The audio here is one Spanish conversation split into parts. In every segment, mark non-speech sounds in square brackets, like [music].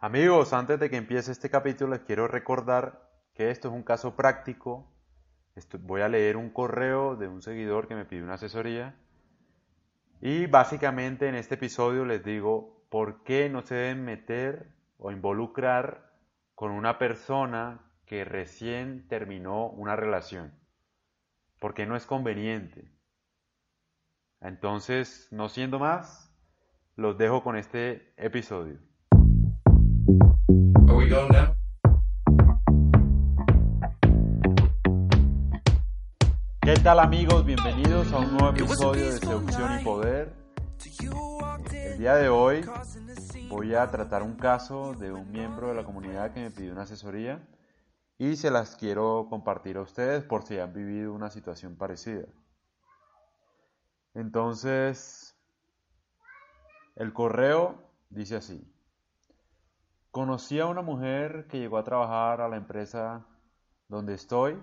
Amigos, antes de que empiece este capítulo les quiero recordar que esto es un caso práctico. voy a leer un correo de un seguidor que me pidió una asesoría. Y básicamente en este episodio les digo por qué no se deben meter o involucrar con una persona que recién terminó una relación. Porque no es conveniente. Entonces, no siendo más, los dejo con este episodio. ¿Qué tal amigos? Bienvenidos a un nuevo episodio de Seducción y Poder. El día de hoy voy a tratar un caso de un miembro de la comunidad que me pidió una asesoría y se las quiero compartir a ustedes por si han vivido una situación parecida. Entonces, el correo dice así. Conocí a una mujer que llegó a trabajar a la empresa donde estoy.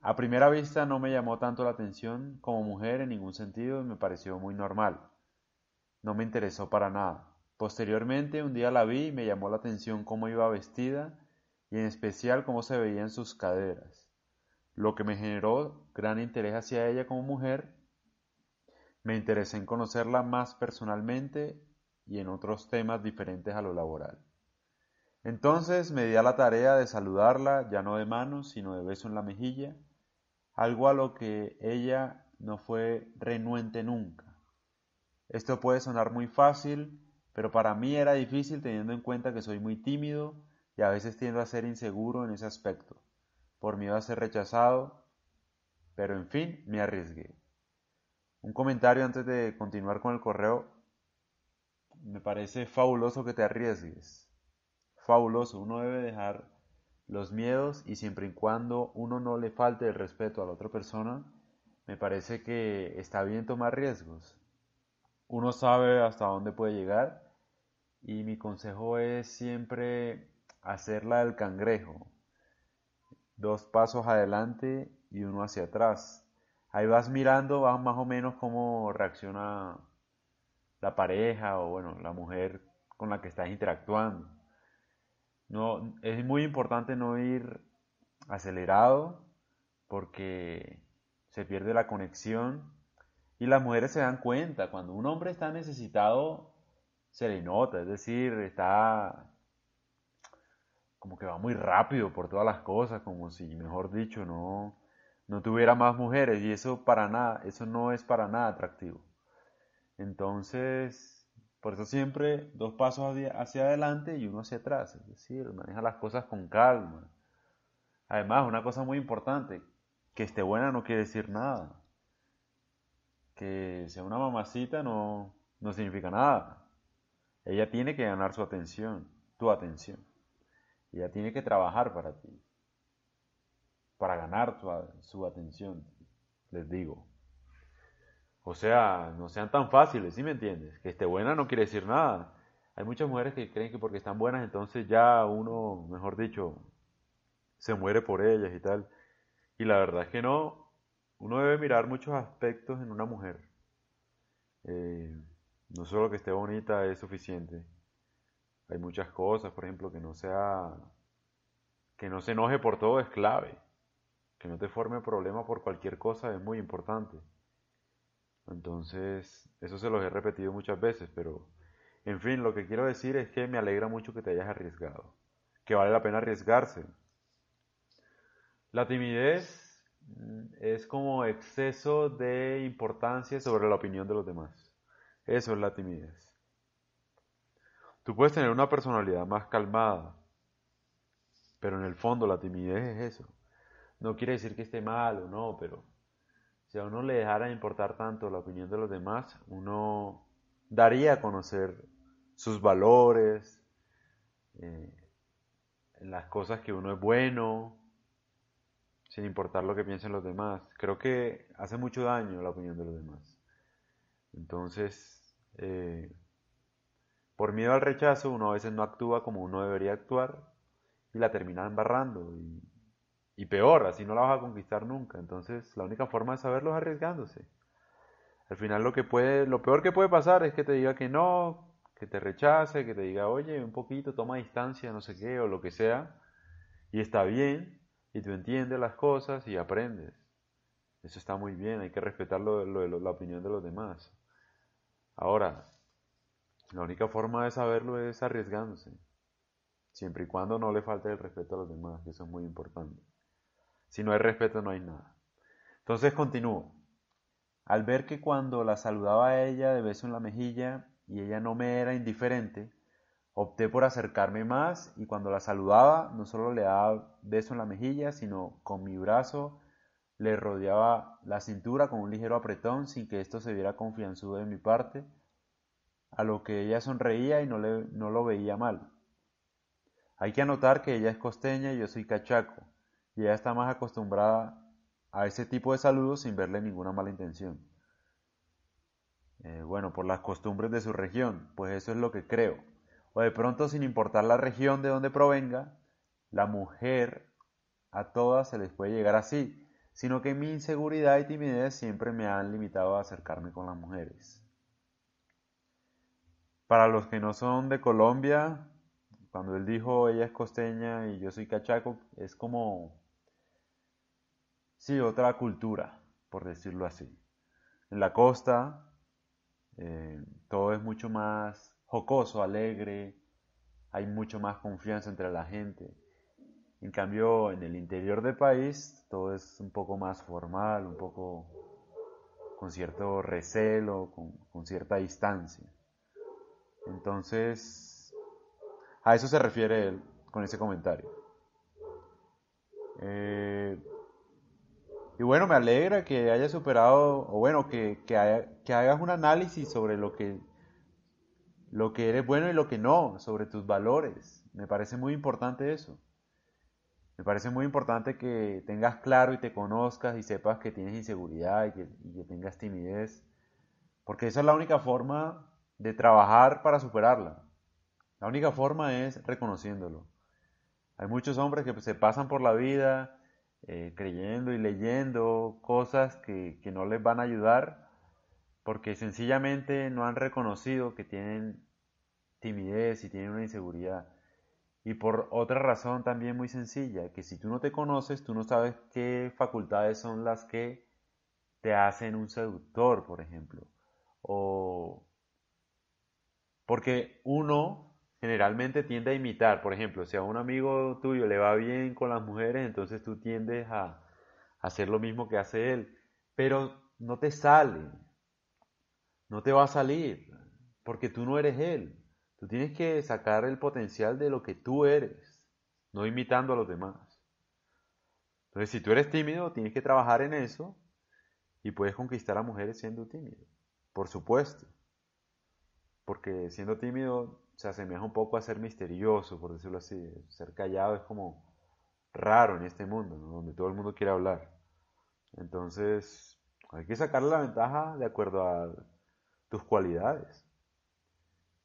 A primera vista no me llamó tanto la atención como mujer en ningún sentido y me pareció muy normal. No me interesó para nada. Posteriormente un día la vi y me llamó la atención cómo iba vestida y en especial cómo se veían sus caderas, lo que me generó gran interés hacia ella como mujer. Me interesé en conocerla más personalmente y en otros temas diferentes a lo laboral. Entonces me di a la tarea de saludarla, ya no de manos, sino de beso en la mejilla, algo a lo que ella no fue renuente nunca. Esto puede sonar muy fácil, pero para mí era difícil teniendo en cuenta que soy muy tímido y a veces tiendo a ser inseguro en ese aspecto, por miedo a ser rechazado, pero en fin, me arriesgué. Un comentario antes de continuar con el correo me parece fabuloso que te arriesgues. Fabuloso, uno debe dejar los miedos y siempre y cuando uno no le falte el respeto a la otra persona, me parece que está bien tomar riesgos. Uno sabe hasta dónde puede llegar y mi consejo es siempre hacerla del cangrejo. Dos pasos adelante y uno hacia atrás. Ahí vas mirando, vas más o menos cómo reacciona la pareja o bueno, la mujer con la que estás interactuando. No, es muy importante no ir acelerado porque se pierde la conexión y las mujeres se dan cuenta cuando un hombre está necesitado se le nota, es decir, está como que va muy rápido por todas las cosas, como si, mejor dicho, no, no tuviera más mujeres y eso para nada, eso no es para nada atractivo. Entonces, por eso siempre dos pasos hacia adelante y uno hacia atrás, es decir, maneja las cosas con calma. Además, una cosa muy importante, que esté buena no quiere decir nada. Que sea una mamacita no, no significa nada. Ella tiene que ganar su atención, tu atención. Ella tiene que trabajar para ti, para ganar su atención, les digo. O sea, no sean tan fáciles, ¿sí me entiendes? Que esté buena no quiere decir nada. Hay muchas mujeres que creen que porque están buenas, entonces ya uno, mejor dicho, se muere por ellas y tal. Y la verdad es que no. Uno debe mirar muchos aspectos en una mujer. Eh, no solo que esté bonita es suficiente. Hay muchas cosas, por ejemplo, que no sea, que no se enoje por todo es clave. Que no te forme problema por cualquier cosa es muy importante. Entonces, eso se los he repetido muchas veces, pero en fin, lo que quiero decir es que me alegra mucho que te hayas arriesgado, que vale la pena arriesgarse. La timidez mm, es como exceso de importancia sobre la opinión de los demás. Eso es la timidez. Tú puedes tener una personalidad más calmada, pero en el fondo la timidez es eso. No quiere decir que esté mal o no, pero si a uno le dejara importar tanto la opinión de los demás, uno daría a conocer sus valores, eh, las cosas que uno es bueno, sin importar lo que piensen los demás. Creo que hace mucho daño la opinión de los demás. Entonces, eh, por miedo al rechazo, uno a veces no actúa como uno debería actuar y la termina embarrando. Y peor, así no la vas a conquistar nunca. Entonces, la única forma de saberlo es arriesgándose. Al final lo que puede, lo peor que puede pasar es que te diga que no, que te rechace, que te diga, oye, un poquito, toma distancia, no sé qué, o lo que sea, y está bien, y tú entiendes las cosas y aprendes. Eso está muy bien, hay que respetar la opinión de los demás. Ahora, la única forma de saberlo es arriesgándose, siempre y cuando no le falte el respeto a los demás, que eso es muy importante. Si no hay respeto, no hay nada. Entonces continúo. Al ver que cuando la saludaba a ella de beso en la mejilla y ella no me era indiferente, opté por acercarme más y cuando la saludaba no solo le daba beso en la mejilla, sino con mi brazo le rodeaba la cintura con un ligero apretón sin que esto se viera confianzudo de mi parte, a lo que ella sonreía y no, le, no lo veía mal. Hay que anotar que ella es costeña y yo soy cachaco, y ella está más acostumbrada a ese tipo de saludos sin verle ninguna mala intención. Eh, bueno, por las costumbres de su región, pues eso es lo que creo. O de pronto, sin importar la región de donde provenga, la mujer a todas se les puede llegar así, sino que mi inseguridad y timidez siempre me han limitado a acercarme con las mujeres. Para los que no son de Colombia, cuando él dijo ella es costeña y yo soy cachaco, es como Sí, otra cultura, por decirlo así. En la costa eh, todo es mucho más jocoso, alegre, hay mucho más confianza entre la gente. En cambio, en el interior del país todo es un poco más formal, un poco con cierto recelo, con, cierta distancia. Entonces, a eso se refiere él con ese comentario. Eh, y bueno, me alegra que hayas superado, o bueno, que, que, hagas un análisis sobre lo que, lo que eres bueno y lo que no, sobre tus valores. Me parece muy importante eso. Me parece muy importante que tengas claro y te conozcas y sepas que tienes inseguridad y que, y que tengas timidez. Porque esa es la única forma de trabajar para superarla. La única forma es reconociéndolo. Hay muchos hombres que se pasan por la vida eh, creyendo y leyendo cosas que, que no les van a ayudar porque sencillamente no han reconocido que tienen timidez y tienen una inseguridad. Y por otra razón también muy sencilla, que si tú no te conoces, tú no sabes qué facultades son las que te hacen un seductor, por ejemplo. O porque uno generalmente tiende a imitar. Por ejemplo, si a un amigo tuyo le va bien con las mujeres, entonces tú tiendes a, hacer lo mismo que hace él. Pero no te sale, no te va a salir, porque tú no eres él. Tú tienes que sacar el potencial de lo que tú eres, no imitando a los demás. Entonces, si tú eres tímido, tienes que trabajar en eso y puedes conquistar a mujeres siendo tímido, por supuesto. Porque siendo tímido se asemeja un poco a ser misterioso, por decirlo así. Ser callado es como raro en este mundo, donde todo el mundo quiere hablar. Entonces, hay que sacarle la ventaja de acuerdo a tus cualidades.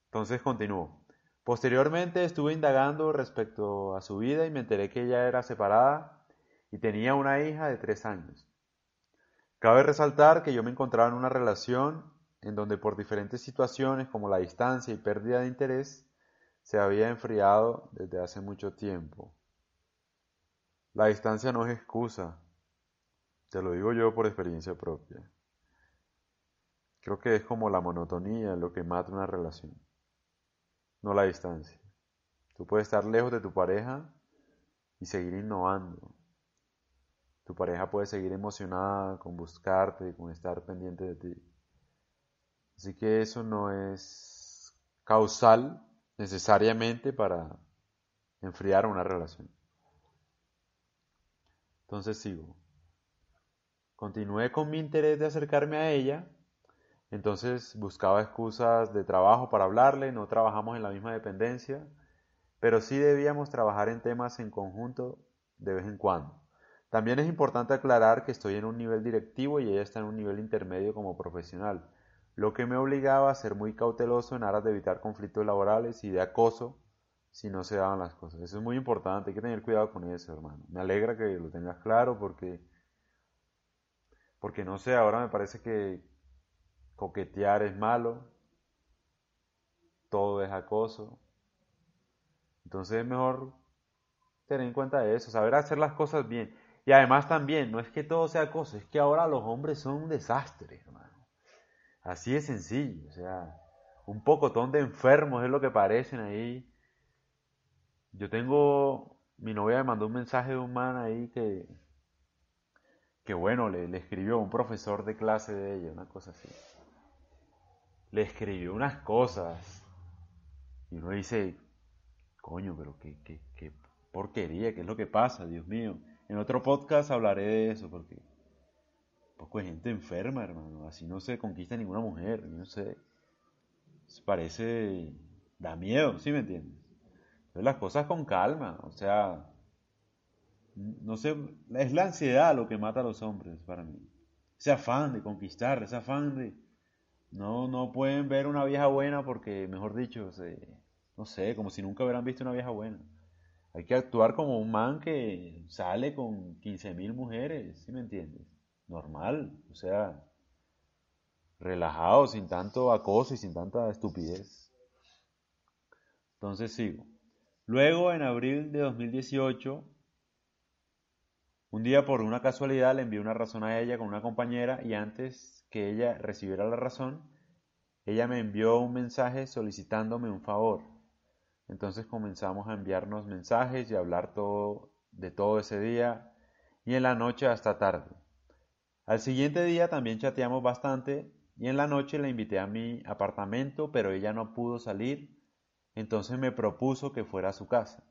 Entonces, continúo. Posteriormente estuve indagando respecto a su vida y me enteré que ella era separada y tenía una hija de tres años. Cabe resaltar que yo me encontraba en una relación en donde por diferentes situaciones como la distancia y pérdida de interés se había enfriado desde hace mucho tiempo. La distancia no es excusa, te lo digo yo por experiencia propia. Creo que es como la monotonía lo que mata una relación, no la distancia. Tú puedes estar lejos de tu pareja y seguir innovando. Tu pareja puede seguir emocionada con buscarte, con estar pendiente de ti. Así que eso no es causal necesariamente para enfriar una relación. Entonces sigo. Continué con mi interés de acercarme a ella. Entonces buscaba excusas de trabajo para hablarle. No trabajamos en la misma dependencia. Pero sí debíamos trabajar en temas en conjunto de vez en cuando. También es importante aclarar que estoy en un nivel directivo y ella está en un nivel intermedio como profesional lo que me obligaba a ser muy cauteloso en aras de evitar conflictos laborales y de acoso si no se daban las cosas. Eso es muy importante, hay que tener cuidado con eso, hermano. Me alegra que lo tengas claro porque, porque no sé, ahora me parece que coquetear es malo, todo es acoso. Entonces es mejor tener en cuenta eso, saber hacer las cosas bien. Y además también, no es que todo sea acoso, es que ahora los hombres son un desastre, hermano. Así de sencillo, o sea, un pocotón de enfermos es lo que parecen ahí. Yo tengo, mi novia me mandó un mensaje de un man ahí que, que bueno, le, escribió un profesor de clase de ella, una cosa así. Le escribió unas cosas. Y uno dice, coño, pero qué, qué, qué porquería, qué es lo que pasa, Dios mío. En otro podcast hablaré de eso, porque poco de gente enferma, hermano. Así no se conquista ninguna mujer, no sé. Parece, da miedo, ¿sí me entiendes? Entonces las cosas con calma, o sea, no sé, es la ansiedad lo que mata a los hombres para mí. Ese afán de conquistar, ese afán de... No, no pueden ver una vieja buena porque, mejor dicho, no sé, como si nunca hubieran visto una vieja buena. Hay que actuar como un man que sale con 15.000 mujeres, ¿sí me entiendes? Normal, o sea, relajado, sin tanto acoso y sin tanta estupidez. Entonces sigo. Luego, en abril de 2018, un día por una casualidad le envié una razón a ella con una compañera y antes que ella recibiera la razón, ella me envió un mensaje solicitándome un favor. Entonces comenzamos a enviarnos mensajes y a hablar todo, de todo ese día y en la noche hasta tarde. Al siguiente día también chateamos bastante y en la noche la invité a mi apartamento, pero ella no pudo salir, entonces me propuso que fuera a su casa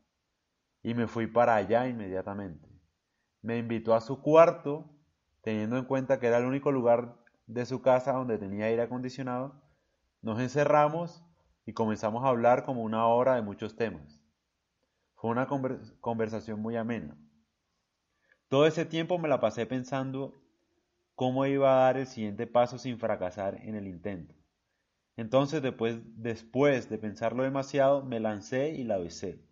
y me fui para allá inmediatamente me invitó a su cuarto, teniendo en cuenta que era el único lugar de su casa donde tenía aire acondicionado, nos encerramos y comenzamos a hablar como una hora de muchos temas. Fue una conversación muy amena. Todo ese tiempo me la pasé pensando cómo iba a dar el siguiente paso sin fracasar en el intento. Entonces, después, después de pensarlo demasiado, me lancé y la besé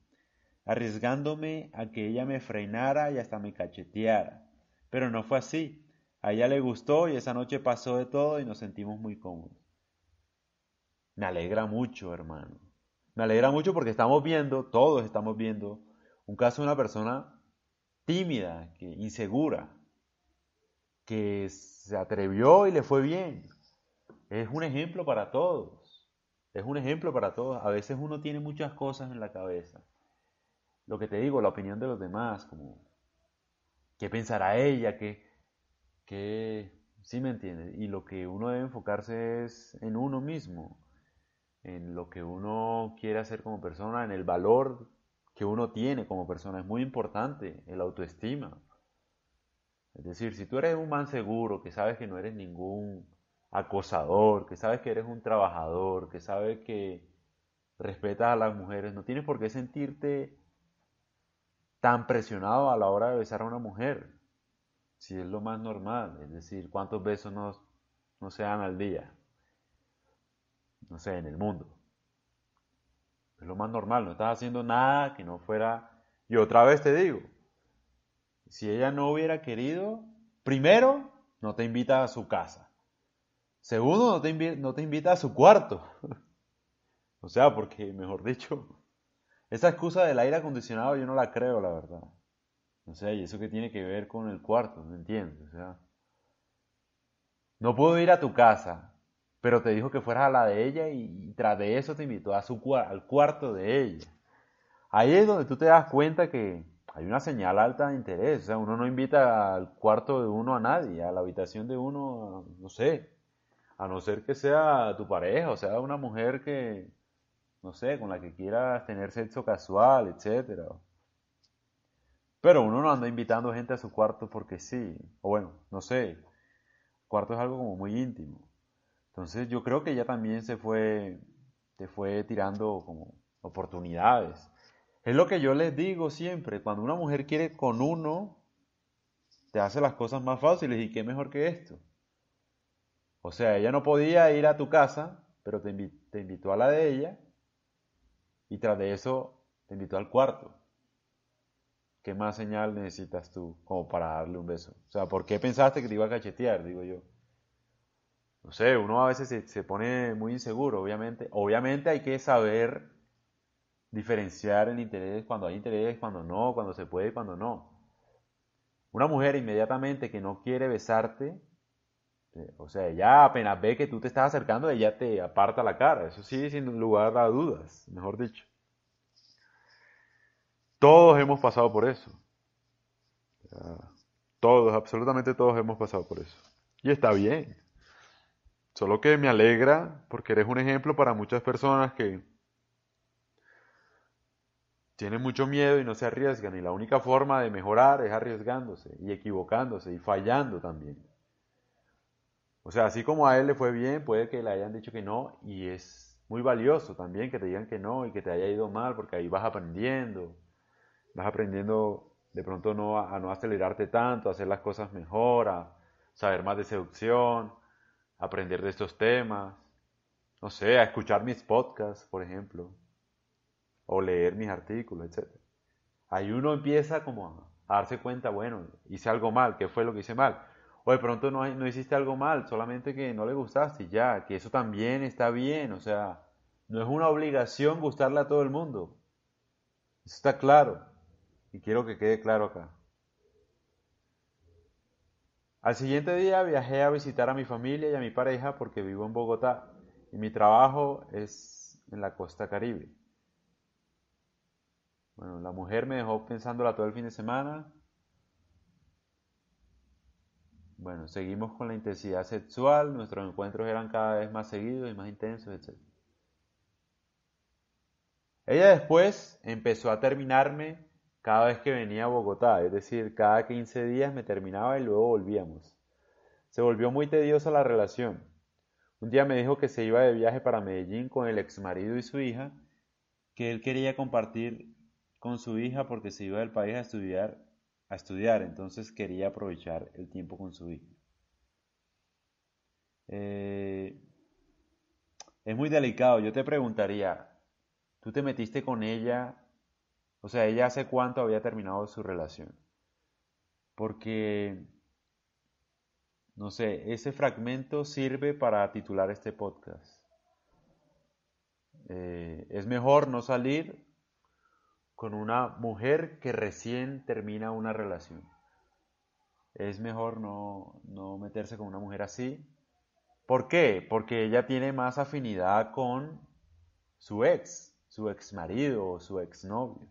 arriesgándome a que ella me frenara y hasta me cacheteara. Pero no fue así. A ella le gustó y esa noche pasó de todo y nos sentimos muy cómodos. Me alegra mucho, hermano. Me alegra mucho porque estamos viendo, todos estamos viendo, un caso de una persona tímida, que, insegura, que se atrevió y le fue bien. Es un ejemplo para todos. Es un ejemplo para todos. A veces uno tiene muchas cosas en la cabeza lo que te digo, la opinión de los demás, como qué pensará ella, qué, qué, sí me entiendes, y lo que uno debe enfocarse es en uno mismo, en lo que uno quiere hacer como persona, en el valor que uno tiene como persona, es muy importante, el autoestima. Es decir, si tú eres un man seguro, que sabes que no eres ningún acosador, que sabes que eres un trabajador, que sabes que respetas a las mujeres, no tienes por qué sentirte tan presionado a la hora de besar a una mujer, si es lo más normal, es decir, cuántos besos no, se dan al día, no sé, en el mundo. Es lo más normal, no estás haciendo nada que no fuera... Y otra vez te digo, si ella no hubiera querido, primero, no te invita a su casa. Segundo, no te, no invita a su cuarto. [laughs] o sea, porque, mejor dicho, esa excusa del aire acondicionado yo no la creo, la verdad. No sé, y eso que tiene que ver con el cuarto, ¿me entiendes? O sea, no puedo ir a tu casa, pero te dijo que fueras a la de ella y, tras de eso te invitó a al cuarto de ella. Ahí es donde tú te das cuenta que hay una señal alta de interés. O sea, uno no invita al cuarto de uno a nadie, a la habitación de uno, no sé, a no ser que sea tu pareja, o sea, una mujer que, no sé, con la que quieras tener sexo casual, etc. Pero uno no anda invitando gente a su cuarto porque sí, o bueno, no sé, cuarto es algo como muy íntimo. Entonces yo creo que ella también se fue, fue tirando como oportunidades. Es lo que yo les digo siempre, cuando una mujer quiere con uno, te hace las cosas más fáciles y qué mejor que esto. O sea, ella no podía ir a tu casa, pero te, invitó a la de ella y tras de eso te invitó al cuarto. ¿Qué más señal necesitas tú como para darle un beso? O sea, ¿por qué pensaste que te iba a cachetear? Digo yo. no sé, uno a veces se, se, pone muy inseguro, obviamente. Obviamente hay que saber diferenciar el interés cuando hay interés, cuando no, cuando se puede y cuando no. Una mujer inmediatamente que no quiere besarte, eh, o sea, ya apenas ve que tú te estás acercando, ella te aparta la cara. Eso sí, sin lugar a dudas, mejor dicho. Todos hemos pasado por eso. Todos, absolutamente todos hemos pasado por eso. Y está bien. Solo que me alegra porque eres un ejemplo para muchas personas que tienen mucho miedo y no se arriesgan. Y la única forma de mejorar es arriesgándose y equivocándose y fallando también. O sea, así como a él le fue bien, puede que le hayan dicho que no y es muy valioso también que te digan que no y que te haya ido mal porque ahí vas aprendiendo. Vas aprendiendo de pronto no, a no acelerarte tanto, a hacer las cosas mejor, a saber más de seducción, aprender de estos temas. No sé, a escuchar mis podcasts, por ejemplo, o leer mis artículos, etc. Ahí uno empieza como a darse cuenta, bueno, hice algo mal, ¿qué fue lo que hice mal? o de pronto no, no hiciste algo mal, solamente que no le gustaste ya, que eso también está bien, o sea, no es una obligación gustarle a todo el mundo. Eso está claro y quiero que quede claro acá. Al siguiente día viajé a visitar a mi familia y a mi pareja porque vivo en Bogotá y mi trabajo es en la costa caribe. Bueno, la mujer me dejó pensándola todo el fin de semana bueno, seguimos con la intensidad sexual, nuestros encuentros eran cada vez más seguidos y más intensos, etc. Ella después empezó a terminarme cada vez que venía a Bogotá, es decir, cada 15 días me terminaba y luego volvíamos. Se volvió muy tediosa la relación. Un día me dijo que se iba de viaje para Medellín con el ex marido y su hija, que él quería compartir con su hija porque se iba del país a estudiar a estudiar, entonces quería aprovechar el tiempo con su hija. Eh, es muy delicado, yo te preguntaría, ¿tú te metiste con ella? O sea, ¿ella hace cuánto había terminado su relación? Porque, no sé, ese fragmento sirve para titular este podcast. Eh, es mejor no salir con una mujer que recién termina una relación. Es mejor no, meterse con una mujer así. ¿Por qué? Porque ella tiene más afinidad con su ex, su ex marido o su ex novio.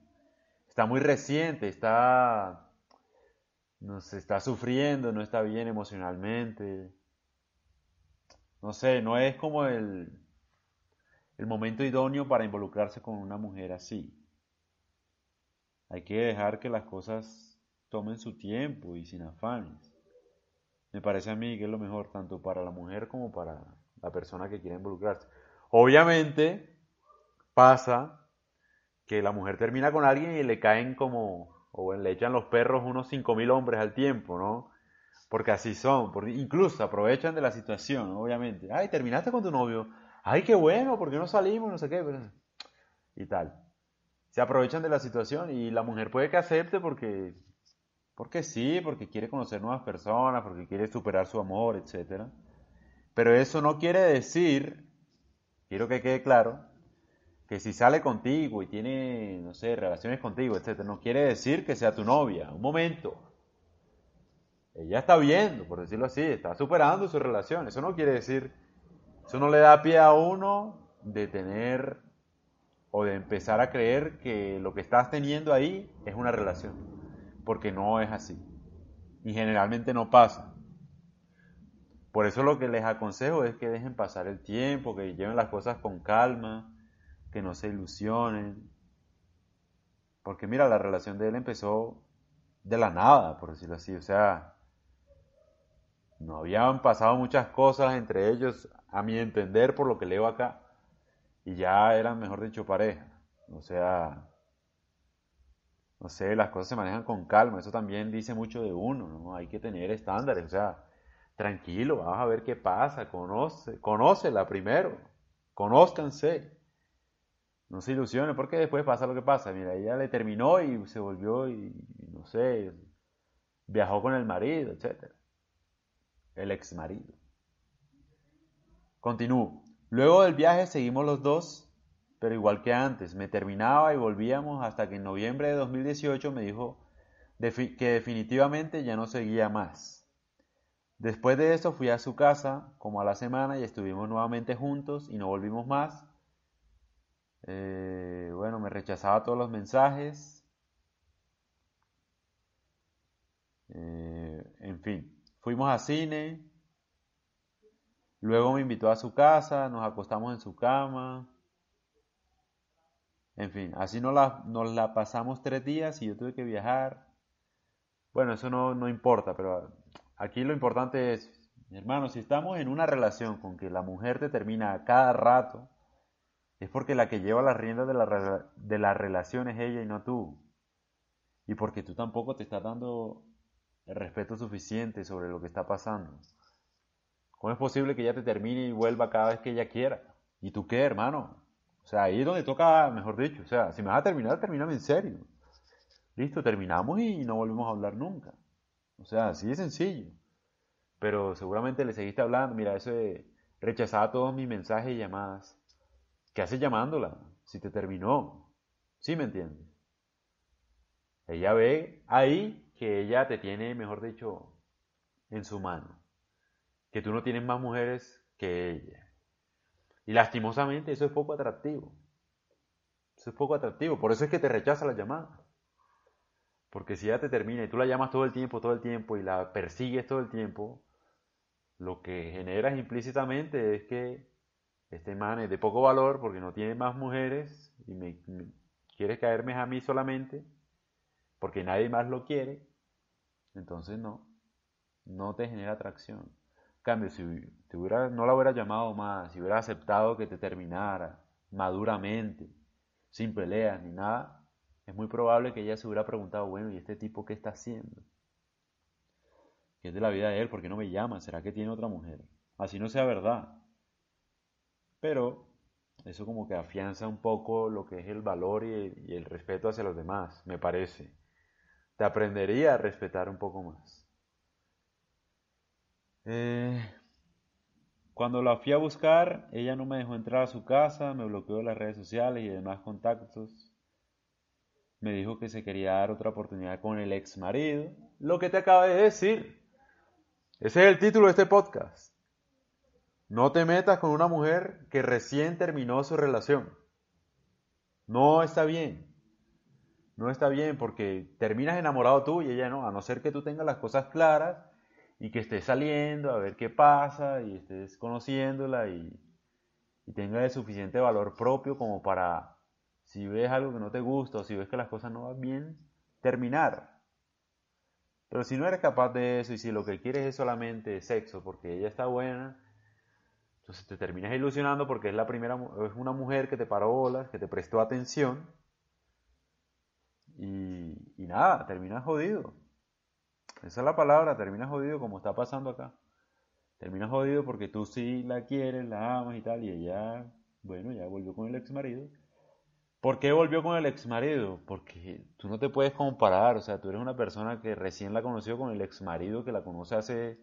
Está muy reciente, está, no está sufriendo, no está bien emocionalmente. No sé, no es como el, el momento idóneo para involucrarse con una mujer así. Hay que dejar que las cosas tomen su tiempo y sin afanes. Me parece a mí que es lo mejor tanto para la mujer como para la persona que quiere involucrarse. Obviamente pasa que la mujer termina con alguien y le caen como, o le echan los perros unos 5.000 hombres al tiempo, ¿no? Porque así son, porque incluso aprovechan de la situación, obviamente. Ay, terminaste con tu novio. Ay, qué bueno, porque no salimos? No sé qué. Y tal se aprovechan de la situación y la mujer puede que acepte porque, porque sí, porque quiere conocer nuevas personas, porque quiere superar su amor, etc. Pero eso no quiere decir, quiero que quede claro, que si sale contigo y tiene, no sé, relaciones contigo, etc., no quiere decir que sea tu novia. Un momento. Ella está viendo, por decirlo así, está superando su relación. Eso no quiere decir, eso no le da pie a uno de tener o de empezar a creer que lo que estás teniendo ahí es una relación, porque no es así. Y generalmente no pasa. Por eso lo que les aconsejo es que dejen pasar el tiempo, que lleven las cosas con calma, que no se ilusionen. Porque mira, la relación de él empezó de la nada, por decirlo así. O sea, no habían pasado muchas cosas entre ellos, a mi entender, por lo que leo acá y ya eran, mejor dicho, pareja. O sea, no sé, las cosas se manejan con calma, eso también dice mucho de uno, ¿no? Hay que tener estándares, o sea, tranquilo, vamos a ver qué pasa, conoce, conócela primero, conózcanse. No se ilusione, porque después pasa lo que pasa. Mira, ella le terminó y se volvió y, no sé, viajó con el marido, etc. El ex marido. Continúo. Luego del viaje seguimos los dos, pero igual que antes, me terminaba y volvíamos hasta que en noviembre de 2018 me dijo que definitivamente ya no seguía más. Después de eso fui a su casa como a la semana y estuvimos nuevamente juntos y no volvimos más. Eh, bueno, me rechazaba todos los mensajes. Eh, en fin, fuimos a cine. Luego me invitó a su casa, nos acostamos en su cama. En fin, así nos la, nos la pasamos tres días y yo tuve que viajar. Bueno, eso no, no importa, pero aquí lo importante es, hermano, si estamos en una relación con que la mujer te termina a cada rato, es porque la que lleva las riendas de la, de la relación es ella y no tú. Y porque tú tampoco te estás dando el respeto suficiente sobre lo que está pasando. ¿Cómo es posible que ella te termine y vuelva cada vez que ella quiera? ¿Y tú qué, hermano? O sea, ahí es donde toca, mejor dicho. O sea, si me vas a terminar, termíname en serio. Listo, terminamos y no volvemos a hablar nunca. O sea, así de sencillo. Pero seguramente le seguiste hablando. Mira, eso de rechazaba todos mis mensajes y llamadas. ¿Qué haces llamándola? Si te terminó. ¿Sí me entiendes? Ella ve ahí que ella te tiene, mejor dicho, en su mano. Que tú no tienes más mujeres que ella. Y lastimosamente eso es poco atractivo. Eso es poco atractivo. Por eso es que te rechaza la llamada. Porque si ella te termina y tú la llamas todo el tiempo, todo el tiempo y la persigues todo el tiempo, lo que generas implícitamente es que este man es de poco valor porque no tiene más mujeres y me, quieres caerme a mí solamente porque nadie más lo quiere. Entonces no, no te genera atracción cambio, si hubiera, no la hubiera llamado más, si hubiera aceptado que te terminara maduramente, sin peleas ni nada, es muy probable que ella se hubiera preguntado, bueno, ¿y este tipo qué está haciendo? ¿Qué es de la vida de él? ¿Por qué no me llama? ¿Será que tiene otra mujer? Así no sea verdad. Pero eso como que afianza un poco lo que es el valor y el respeto hacia los demás, me parece. Te aprendería a respetar un poco más. Eh, cuando la fui a buscar, ella no me dejó entrar a su casa, me bloqueó las redes sociales y demás contactos. Me dijo que se quería dar otra oportunidad con el ex marido. Lo que te acabo de decir. Ese es el título de este podcast. No te metas con una mujer que recién terminó su relación. No está bien. No está bien porque terminas enamorado tú y ella no, a no ser que tú tengas las cosas claras y que estés saliendo a ver qué pasa y estés conociéndola y, y tenga el suficiente valor propio como para, si ves algo que no te gusta o si ves que las cosas no van bien, terminar. Pero si no eres capaz de eso y si lo que quieres es solamente sexo porque ella está buena, entonces te terminas ilusionando porque es la primera es una mujer que te paró bolas, que te prestó atención y, y nada, terminas jodido. Esa es la palabra, terminas jodido como está pasando acá. Terminas jodido porque tú sí la quieres, la amas y tal, y ella, bueno, ya volvió con el ex marido. ¿Por qué volvió con el ex marido? Porque tú no te puedes comparar, o sea, tú eres una persona que recién la conoció con el ex marido que la conoce hace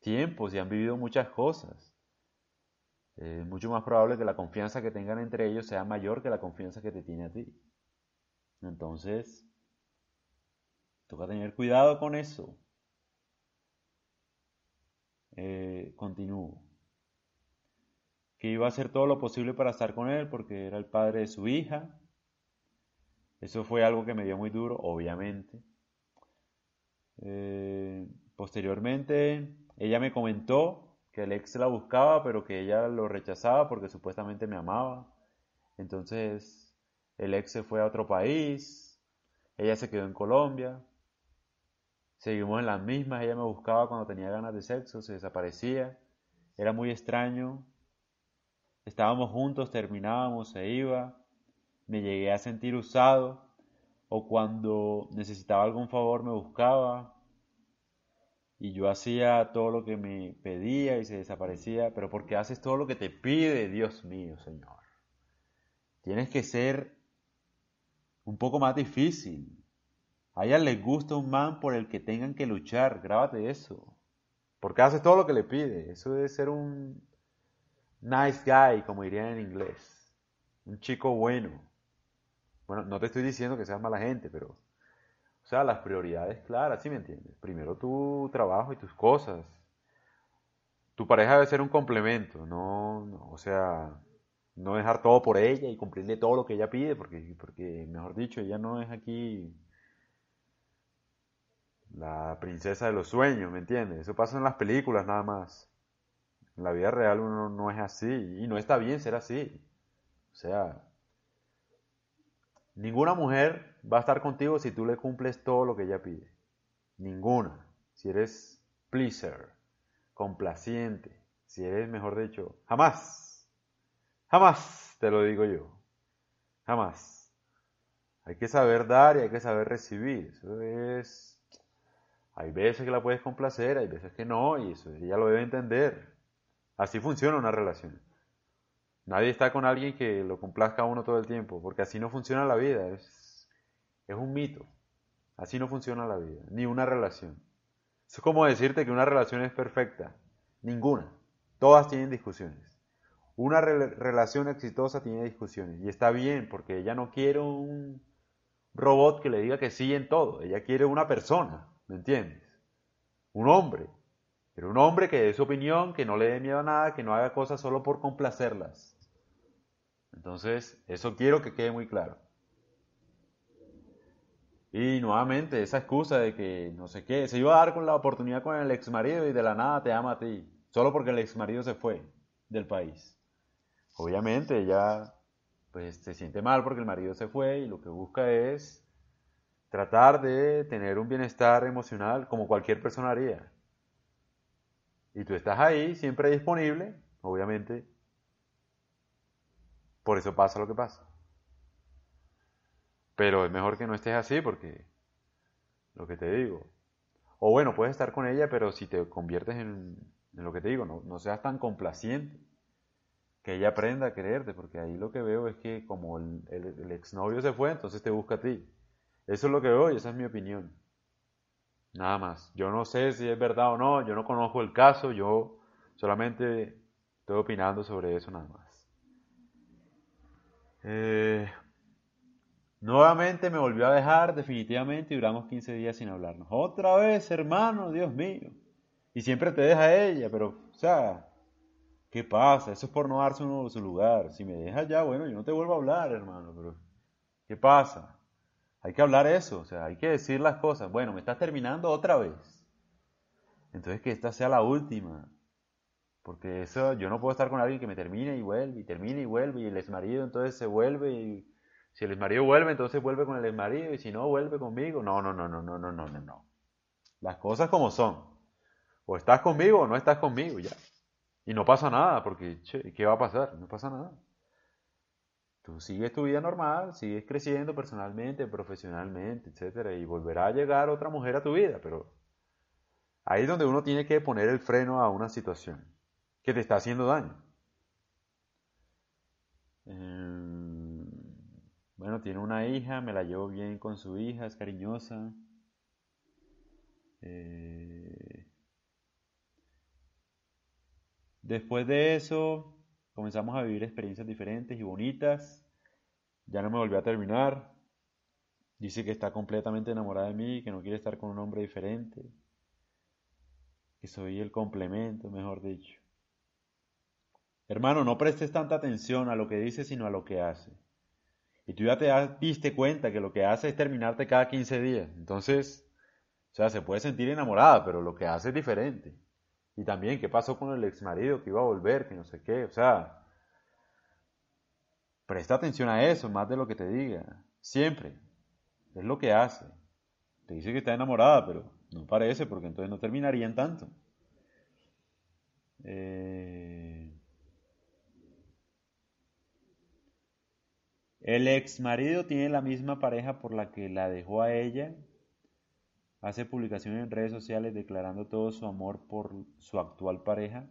tiempos y han vivido muchas cosas. Es mucho más probable que la confianza que tengan entre ellos sea mayor que la confianza que te tiene a ti. Entonces, Toca tener cuidado con eso. Eh, continúo. Que iba a hacer todo lo posible para estar con él porque era el padre de su hija. Eso fue algo que me dio muy duro, obviamente. Eh, posteriormente, ella me comentó que el ex la buscaba, pero que ella lo rechazaba porque supuestamente me amaba. Entonces, el ex se fue a otro país, ella se quedó en Colombia, Seguimos en las mismas, ella me buscaba cuando tenía ganas de sexo, se desaparecía, era muy extraño. Estábamos juntos, terminábamos, se iba, me llegué a sentir usado, o cuando necesitaba algún favor me buscaba, y yo hacía todo lo que me pedía y se desaparecía, pero porque haces todo lo que te pide, Dios mío, Señor. Tienes que ser un poco más difícil. A ella les gusta un man por el que tengan que luchar, grábate eso. Porque hace todo lo que le pide. Eso debe ser un, nice guy, como dirían en inglés. Un chico bueno. Bueno, no te estoy diciendo que seas mala gente, pero... O sea, las prioridades claras, ¿sí me entiendes? Primero tu trabajo y tus cosas. Tu pareja debe ser un complemento, no, no o sea, no dejar todo por ella y cumplirle todo lo que ella pide, porque, porque, mejor dicho, ella no es aquí la princesa de los sueños, ¿me entiendes? Eso pasa en las películas nada más. En la vida real uno no es así y no está bien ser así. O sea, ninguna mujer va a estar contigo si tú le cumples todo lo que ella pide. Ninguna. Si eres pleaser, complaciente, si eres, mejor dicho, jamás Jamás, te lo digo yo. Jamás. Hay que saber dar y hay que saber recibir. Eso es... Hay veces que la puedes complacer, hay veces que no, y eso ella lo debe entender. Así funciona una relación. Nadie está con alguien que lo complazca a uno todo el tiempo, porque así no funciona la vida. Es, es un mito. Así no funciona la vida, ni una relación. Es como decirte que una relación es perfecta. Ninguna. Todas tienen discusiones. Una relación exitosa tiene discusiones y está bien porque ella no quiere un robot que le diga que sí en todo, ella quiere una persona, ¿me entiendes? Un hombre, pero un hombre que dé su opinión, que no le dé miedo a nada, que no haga cosas solo por complacerlas. Entonces, eso quiero que quede muy claro. Y nuevamente, esa excusa de que no sé qué, se iba a dar con la oportunidad con el ex marido y de la nada te ama a ti, solo porque el ex marido se fue del país. Obviamente ella pues se siente mal porque el marido se fue y lo que busca es tratar de tener un bienestar emocional como cualquier persona haría. Y tú estás ahí siempre disponible, obviamente. Por eso pasa lo que pasa. Pero es mejor que no estés así porque lo que te digo. O bueno, puedes estar con ella, pero si te conviertes en, lo que te digo, no, no seas tan complaciente que ella aprenda a quererte, porque ahí lo que veo es que como el, el, exnovio se fue, entonces te busca a ti. Eso es lo que veo y esa es mi opinión. Nada más. Yo no sé si es verdad o no, yo no conozco el caso, yo solamente estoy opinando sobre eso nada más. Eh, nuevamente me volvió a dejar definitivamente y duramos 15 días sin hablarnos. Otra vez, hermano, Dios mío. Y siempre te deja ella, pero, o sea, ¿Qué pasa? Eso es por no darse uno su lugar. Si me dejas ya, bueno, yo no te vuelvo a hablar, hermano, pero ¿qué pasa? Hay que hablar eso, o sea, hay que decir las cosas. Bueno, me estás terminando otra vez. Entonces que esta sea la última. Porque eso, yo no puedo estar con alguien que me termine y vuelve, y termine y vuelve, y el exmarido entonces se vuelve, y si el exmarido vuelve, entonces vuelve con el exmarido, y si no, vuelve conmigo. No, no, no, no, no, no, no, no, no. Las cosas como son. O estás conmigo o no estás conmigo, ya. Y no pasa nada, porque, che, ¿qué va a pasar? No pasa nada. Tú sigues tu vida normal, sigues creciendo personalmente, profesionalmente, etcétera, y volverá a llegar otra mujer a tu vida, pero ahí es donde uno tiene que poner el freno a una situación que te está haciendo daño. Em, bueno, tiene una hija, me la llevo bien con su hija, es cariñosa. Eh, Después de eso, comenzamos a vivir experiencias diferentes y bonitas. Ya no me volvió a terminar. Dice que está completamente enamorada de mí, que no quiere estar con un hombre diferente. Que soy el complemento, mejor dicho. Hermano, no prestes tanta atención a lo que dice, sino a lo que hace. Y tú ya te diste cuenta que lo que hace es terminarte cada 15 días. Entonces, o sea, se puede sentir enamorada, pero lo que hace es diferente. Y también qué pasó con el ex marido que iba a volver, que no sé qué. O sea, presta atención a eso, más de lo que te diga. Siempre. Es lo que hace. Te dice que está enamorada, pero no parece, porque entonces no terminarían tanto. Eh, el ex marido tiene la misma pareja por la que la dejó a ella hace publicaciones en redes sociales declarando todo su amor por su actual pareja,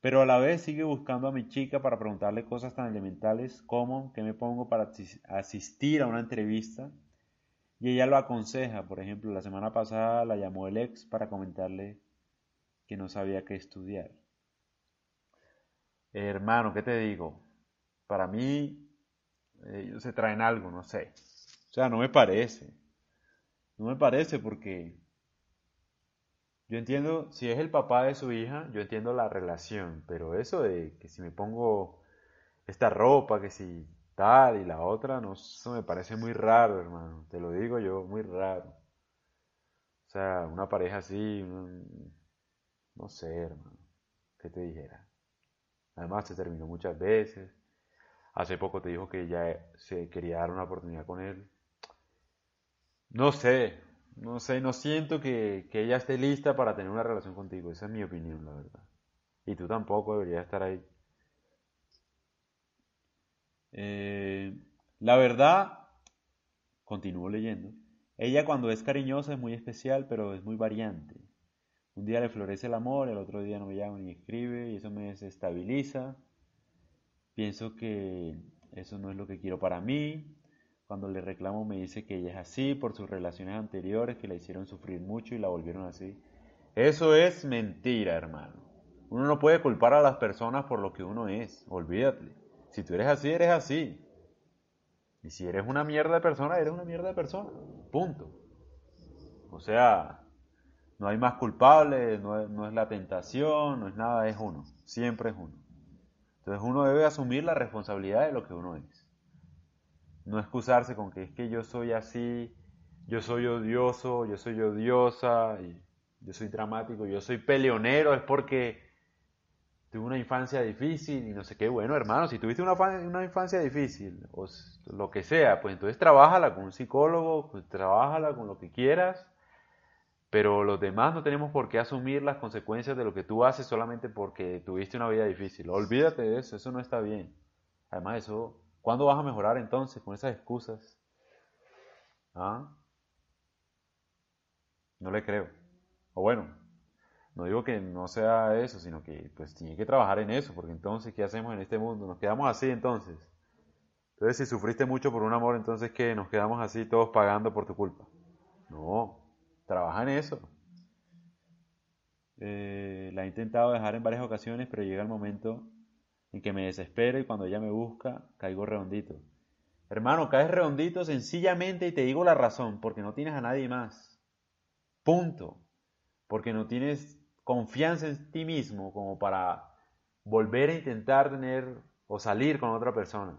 pero a la vez sigue buscando a mi chica para preguntarle cosas tan elementales como qué me pongo para asistir a una entrevista y ella lo aconseja. Por ejemplo, la semana pasada la llamó el ex para comentarle que no sabía qué estudiar. hermano, ¿qué te digo? Para mí, ellos se traen algo, no sé. O sea, no me parece. No me parece porque yo entiendo, si es el papá de su hija, yo entiendo la relación, pero eso de que si me pongo esta ropa, que si tal y la otra, no, eso me parece muy raro, hermano. Te lo digo yo, muy raro. O sea, una pareja así, no sé, hermano, ¿qué te dijera? Además, se terminó muchas veces. Hace poco te dijo que ya se quería dar una oportunidad con él. No sé, no sé, no siento que, ella esté lista para tener una relación contigo. Esa es mi opinión, la verdad. Y tú tampoco deberías estar ahí. Eh, la verdad, continúo leyendo. Ella cuando es cariñosa es muy especial, pero es muy variante. Un día le florece el amor, el otro día no me llama ni escribe y eso me desestabiliza. Pienso que eso no es lo que quiero para mí. Cuando le reclamo me dice que ella es así por sus relaciones anteriores que la hicieron sufrir mucho y la volvieron así. Eso es mentira, hermano. Uno no puede culpar a las personas por lo que uno es. Olvídate. Si tú eres así, eres así. Y si eres una mierda de persona, eres una mierda de persona. Punto. O sea, no hay más culpable, no es, no es la tentación, no es nada, es uno. Siempre es uno. Entonces uno debe asumir la responsabilidad de lo que uno es no excusarse con que es que yo soy así, yo soy odioso, yo soy odiosa, yo soy dramático, yo soy peleonero, es porque tuve una infancia difícil y no sé qué. Bueno, hermano, si tuviste una, una infancia difícil, o lo que sea, pues entonces trabájala con un psicólogo, pues trabájala con lo que quieras, pero los demás no tenemos por qué asumir las consecuencias de lo que tú haces solamente porque tuviste una vida difícil. Olvídate de eso, eso no está bien. Además, eso ¿Cuándo vas a mejorar entonces con esas excusas? ¿Ah? No le creo. O bueno, no digo que no sea eso, sino que pues tiene que trabajar en eso, porque entonces, ¿qué hacemos en este mundo? Nos quedamos así entonces. Entonces, si sufriste mucho por un amor, entonces, ¿qué? Nos quedamos así todos pagando por tu culpa. No, trabaja en eso. Eh, la he intentado dejar en varias ocasiones, pero llega el momento en que me desespero y cuando ella me busca, caigo redondito. Hermano, caes redondito sencillamente y te digo la razón, porque no tienes a nadie más. Punto. Porque no tienes confianza en ti mismo como para volver a intentar tener o salir con otra persona.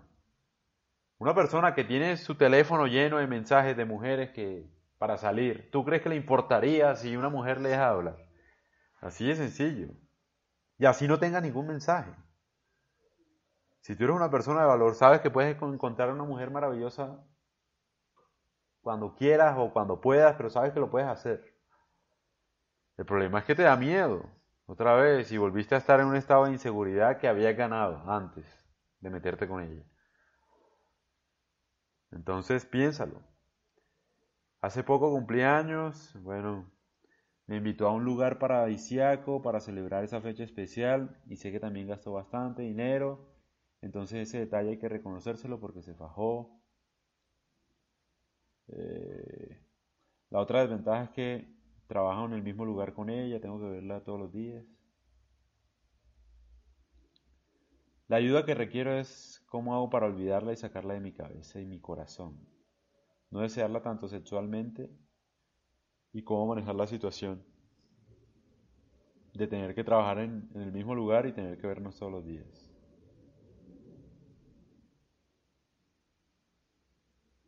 Una persona que tiene su teléfono lleno de mensajes de mujeres que para salir, ¿tú crees que le importaría si una mujer le deja hablar? Así de sencillo. Y así no tenga ningún mensaje. Si tú eres una persona de valor, sabes que puedes encontrar una mujer maravillosa cuando quieras o cuando puedas, pero sabes que lo puedes hacer. El problema es que te da miedo, otra vez, y volviste a estar en un estado de inseguridad que habías ganado antes de meterte con ella. Entonces piénsalo. Hace poco cumplí años, bueno, me invitó a un lugar paradisiaco para celebrar esa fecha especial y sé que también gastó bastante dinero entonces ese detalle hay que reconocérselo porque se fajó. Eh, la otra desventaja es que trabajo en el mismo lugar con ella, tengo que verla todos los días. La ayuda que requiero es cómo hago para olvidarla y sacarla de mi cabeza y mi corazón. No desearla tanto sexualmente y cómo manejar la situación de tener que trabajar en el mismo lugar y tener que vernos todos los días.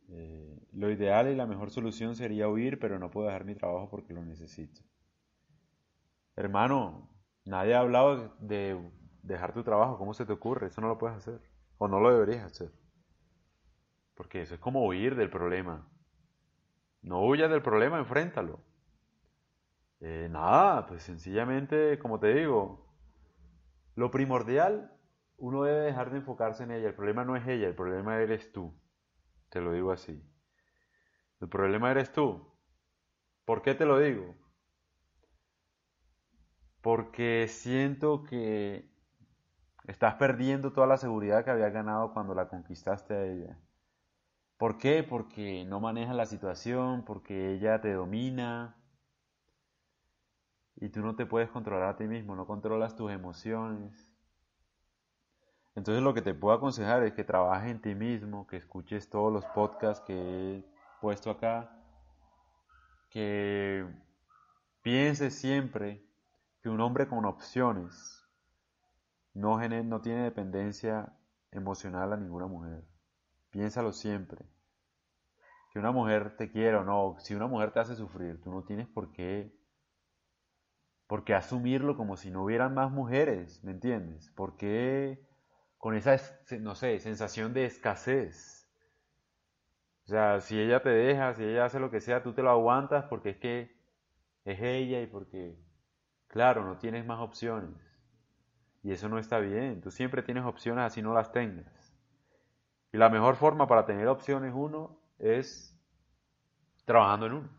Eh, lo ideal y la mejor solución sería huir, pero no puedo dejar mi trabajo porque lo necesito. Hermano, nadie ha hablado de dejar tu trabajo. ¿Cómo se te ocurre? Eso no lo puedes hacer. O no lo deberías hacer. Porque eso es como huir del problema. No huyas del problema, enfréntalo. Eh, nada, pues sencillamente, como te digo, lo primordial, uno debe dejar de enfocarse en ella. El problema no es ella, el problema eres tú. Te lo digo así. El problema eres tú. ¿Por qué te lo digo? Porque siento que estás perdiendo toda la seguridad que habías ganado cuando la conquistaste a ella. ¿Por qué? Porque no manejas la situación, porque ella te domina y tú no te puedes controlar a ti mismo, no controlas tus emociones. Entonces lo que te puedo aconsejar es que trabajes en ti mismo, que escuches todos los podcasts que he puesto acá, que pienses siempre que un hombre con opciones no, tiene dependencia emocional a ninguna mujer. Piénsalo siempre. Que una mujer te quiera o no, si una mujer te hace sufrir, tú no tienes por qué, por qué asumirlo como si no hubieran más mujeres, ¿me entiendes? ¿Por qué con esa, no sé, sensación de escasez. O sea, si ella te deja, si ella hace lo que sea, tú te lo aguantas porque es que es ella y porque, claro, no tienes más opciones. Y eso no está bien. Tú siempre tienes opciones así no las tengas. Y la mejor forma para tener opciones uno es trabajando en uno.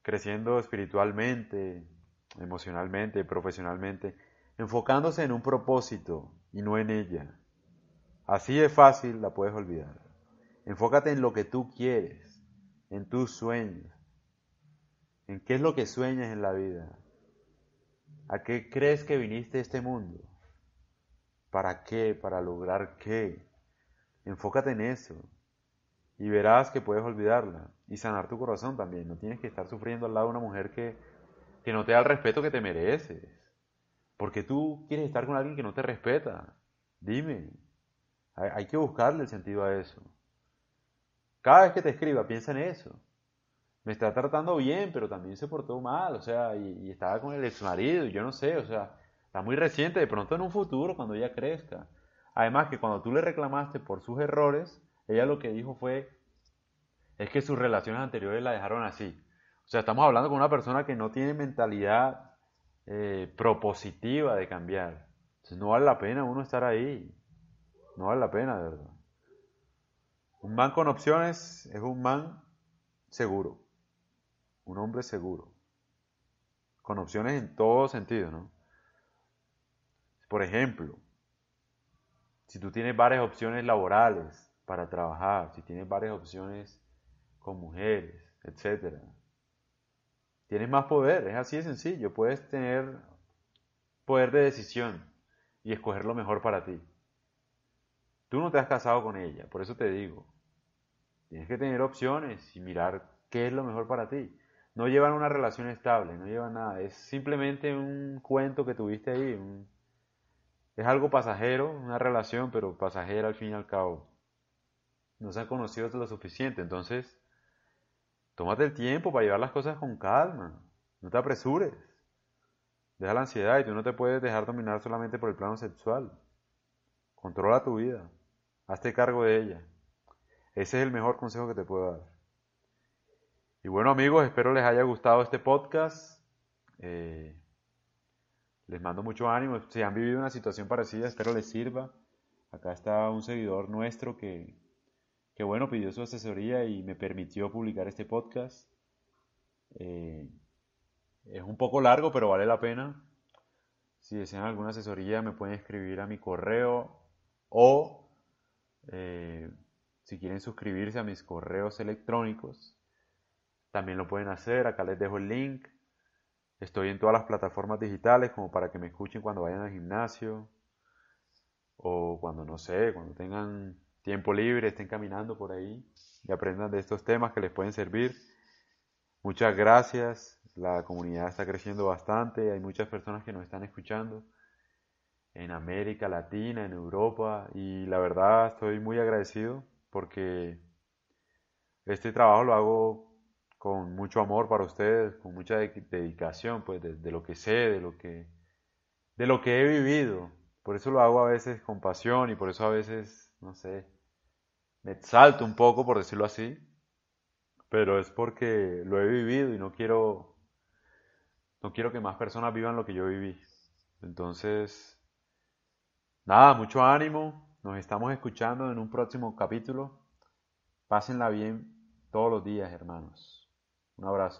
Creciendo espiritualmente, emocionalmente, profesionalmente, enfocándose en un propósito, y no en ella. Así de fácil la puedes olvidar. Enfócate en lo que tú quieres, en tus sueños, en qué es lo que sueñas en la vida. ¿A qué crees que viniste a este mundo? ¿Para qué? ¿Para lograr qué? Enfócate en eso y verás que puedes olvidarla y sanar tu corazón también. No tienes que estar sufriendo al lado de una mujer que, que no te da el respeto que te mereces. Porque tú quieres estar con alguien que no te respeta. Dime. Hay, que buscarle el sentido a eso. Cada vez que te escriba, piensa en eso. Me está tratando bien, pero también se portó mal, o sea, y, estaba con el ex marido, y yo no sé, o sea, está muy reciente, de pronto en un futuro, cuando ella crezca. Además que cuando tú le reclamaste por sus errores, ella lo que dijo fue, es que sus relaciones anteriores la dejaron así. O sea, estamos hablando con una persona que no tiene mentalidad eh, propositiva de cambiar. Entonces no vale la pena uno estar ahí. No vale la pena, de verdad. Un man con opciones es un man seguro. Un hombre seguro. Con opciones en todo sentido, ¿no? Por ejemplo, si tú tienes varias opciones laborales para trabajar, si tienes varias opciones con mujeres, etcétera, tienes más poder, es así de sencillo, puedes tener poder de decisión y escoger lo mejor para ti. Tú no te has casado con ella, por eso te digo, tienes que tener opciones y mirar qué es lo mejor para ti. No llevan una relación estable, no llevan nada, es simplemente un cuento que tuviste ahí, es algo pasajero, una relación, pero pasajera al fin y al cabo. No se han conocido lo suficiente, entonces Tómate el tiempo para llevar las cosas con calma. No te apresures. Deja la ansiedad y tú no te puedes dejar dominar solamente por el plano sexual. Controla tu vida. Hazte cargo de ella. Ese es el mejor consejo que te puedo dar. Y bueno amigos, espero les haya gustado este podcast. Eh, les mando mucho ánimo. Si han vivido una situación parecida, espero les sirva. Acá está un seguidor nuestro que, que bueno, pidió su asesoría y me permitió publicar este podcast. Eh, es un poco largo, pero vale la pena. Si desean alguna asesoría, me pueden escribir a mi correo o eh, si quieren suscribirse a mis correos electrónicos, también lo pueden hacer. Acá les dejo el link. Estoy en todas las plataformas digitales como para que me escuchen cuando vayan al gimnasio o cuando no sé, cuando tengan tiempo libre, estén caminando por ahí y aprendan de estos temas que les pueden servir. Muchas gracias, la comunidad está creciendo bastante, hay muchas personas que nos están escuchando en América Latina, en Europa y la verdad estoy muy agradecido porque este trabajo lo hago con mucho amor para ustedes, con mucha dedicación, pues de, lo que sé, de lo que, de lo que he vivido. Por eso lo hago a veces con pasión y por eso a veces, no sé, me exalto un poco, por decirlo así, pero es porque lo he vivido y no quiero, no quiero que más personas vivan lo que yo viví. Entonces, nada, mucho ánimo, nos estamos escuchando en un próximo capítulo. Pásenla bien todos los días, hermanos. Un abrazo.